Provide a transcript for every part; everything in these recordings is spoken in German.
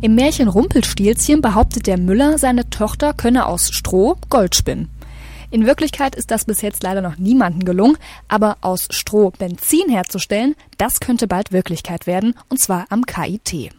Im Märchen Rumpelstilzchen behauptet der Müller, seine Tochter könne aus Stroh Gold spinnen. In Wirklichkeit ist das bis jetzt leider noch niemandem gelungen, aber aus Stroh Benzin herzustellen, das könnte bald Wirklichkeit werden, und zwar am KIT.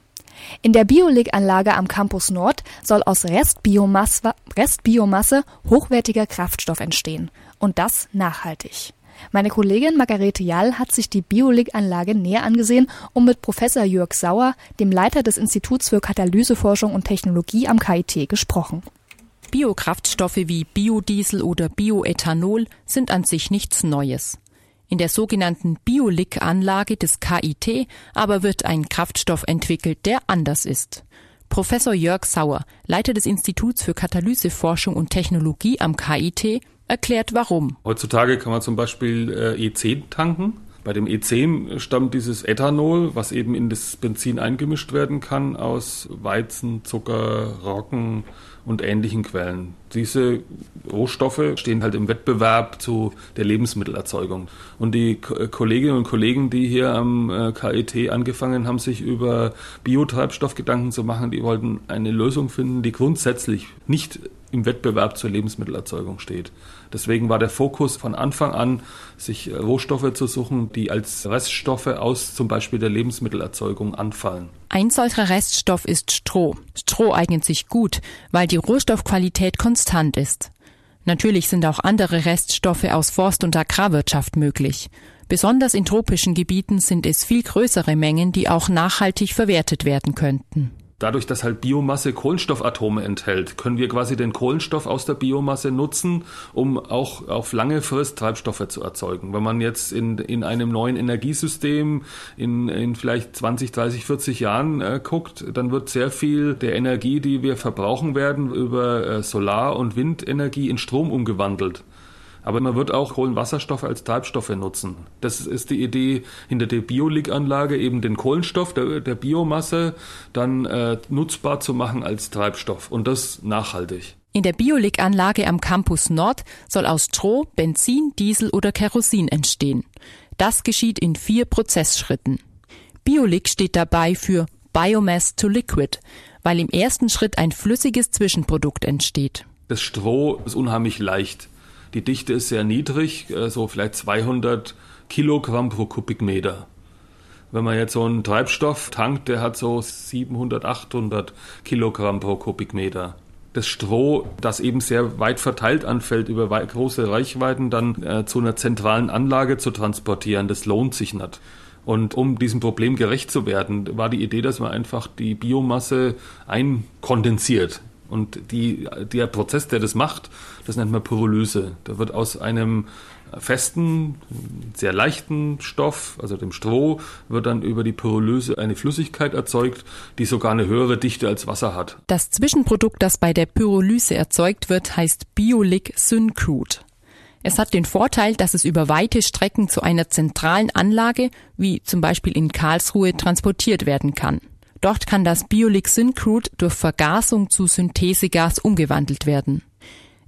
In der Biolig-Anlage am Campus Nord soll aus Restbiomasse, Restbiomasse hochwertiger Kraftstoff entstehen. Und das nachhaltig. Meine Kollegin Margarete Jall hat sich die Biolig-Anlage näher angesehen und mit Professor Jörg Sauer, dem Leiter des Instituts für Katalyseforschung und Technologie am KIT, gesprochen. Biokraftstoffe wie Biodiesel oder Bioethanol sind an sich nichts Neues. In der sogenannten Biolig-Anlage des KIT aber wird ein Kraftstoff entwickelt, der anders ist. Professor Jörg Sauer, Leiter des Instituts für Katalyseforschung und Technologie am KIT, erklärt warum. Heutzutage kann man zum Beispiel äh, E10 tanken. Bei dem E10 stammt dieses Ethanol, was eben in das Benzin eingemischt werden kann, aus Weizen, Zucker, Roggen und ähnlichen Quellen. Diese Rohstoffe stehen halt im Wettbewerb zu der Lebensmittelerzeugung. Und die Kolleginnen und Kollegen, die hier am äh, KIT angefangen haben, sich über Biotreibstoff Gedanken zu machen, die wollten eine Lösung finden, die grundsätzlich nicht im Wettbewerb zur Lebensmittelerzeugung steht. Deswegen war der Fokus von Anfang an, sich Rohstoffe zu suchen, die als Reststoffe aus zum Beispiel der Lebensmittelerzeugung anfallen. Ein solcher Reststoff ist Stroh. Stroh eignet sich gut, weil die Rohstoffqualität konstant ist. Natürlich sind auch andere Reststoffe aus Forst- und Agrarwirtschaft möglich. Besonders in tropischen Gebieten sind es viel größere Mengen, die auch nachhaltig verwertet werden könnten. Dadurch, dass halt Biomasse Kohlenstoffatome enthält, können wir quasi den Kohlenstoff aus der Biomasse nutzen, um auch auf lange Frist Treibstoffe zu erzeugen. Wenn man jetzt in, in einem neuen Energiesystem in, in vielleicht 20, 30, 40 Jahren äh, guckt, dann wird sehr viel der Energie, die wir verbrauchen werden, über äh, Solar- und Windenergie in Strom umgewandelt. Aber man wird auch Kohlenwasserstoffe als Treibstoffe nutzen. Das ist die Idee hinter der Biolig-Anlage, eben den Kohlenstoff der, der Biomasse dann äh, nutzbar zu machen als Treibstoff und das nachhaltig. In der Biolig-Anlage am Campus Nord soll aus Stroh Benzin, Diesel oder Kerosin entstehen. Das geschieht in vier Prozessschritten. Biolig steht dabei für Biomass to Liquid, weil im ersten Schritt ein flüssiges Zwischenprodukt entsteht. Das Stroh ist unheimlich leicht. Die Dichte ist sehr niedrig, so vielleicht 200 Kilogramm pro Kubikmeter. Wenn man jetzt so einen Treibstoff tankt, der hat so 700, 800 Kilogramm pro Kubikmeter. Das Stroh, das eben sehr weit verteilt anfällt, über große Reichweiten dann äh, zu einer zentralen Anlage zu transportieren, das lohnt sich nicht. Und um diesem Problem gerecht zu werden, war die Idee, dass man einfach die Biomasse einkondensiert und die, der Prozess, der das macht, das nennt man Pyrolyse. Da wird aus einem festen, sehr leichten Stoff, also dem Stroh, wird dann über die Pyrolyse eine Flüssigkeit erzeugt, die sogar eine höhere Dichte als Wasser hat. Das Zwischenprodukt, das bei der Pyrolyse erzeugt wird, heißt Biolic Syncrude. Es hat den Vorteil, dass es über weite Strecken zu einer zentralen Anlage, wie zum Beispiel in Karlsruhe, transportiert werden kann. Dort kann das Biolik Syncrude durch Vergasung zu Synthesegas umgewandelt werden.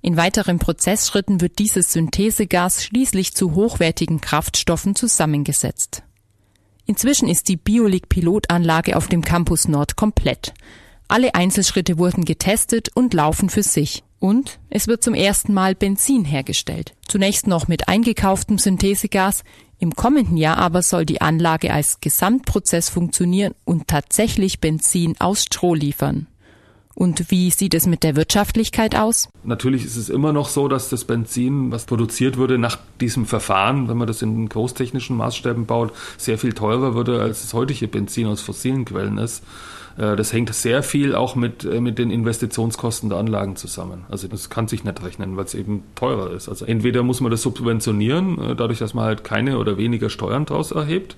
In weiteren Prozessschritten wird dieses Synthesegas schließlich zu hochwertigen Kraftstoffen zusammengesetzt. Inzwischen ist die Biolik Pilotanlage auf dem Campus Nord komplett. Alle Einzelschritte wurden getestet und laufen für sich. Und es wird zum ersten Mal Benzin hergestellt. Zunächst noch mit eingekauftem Synthesegas, im kommenden Jahr aber soll die Anlage als Gesamtprozess funktionieren und tatsächlich Benzin aus Stroh liefern. Und wie sieht es mit der Wirtschaftlichkeit aus? Natürlich ist es immer noch so, dass das Benzin, was produziert wurde nach diesem Verfahren, wenn man das in großtechnischen Maßstäben baut, sehr viel teurer würde, als das heutige Benzin aus fossilen Quellen ist. Äh, das hängt sehr viel auch mit, äh, mit den Investitionskosten der Anlagen zusammen. Also das kann sich nicht rechnen, weil es eben teurer ist. Also entweder muss man das subventionieren, äh, dadurch, dass man halt keine oder weniger Steuern draus erhebt.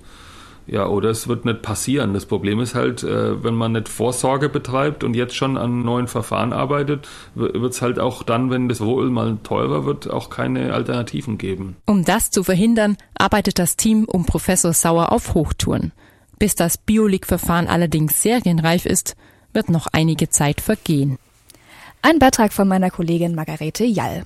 Ja, oder es wird nicht passieren. Das Problem ist halt, wenn man nicht Vorsorge betreibt und jetzt schon an neuen Verfahren arbeitet, wird es halt auch dann, wenn das Rohöl mal teurer wird, auch keine Alternativen geben. Um das zu verhindern, arbeitet das Team um Professor Sauer auf Hochtouren. Bis das Biolik-Verfahren allerdings serienreif ist, wird noch einige Zeit vergehen. Ein Beitrag von meiner Kollegin Margarete Jall.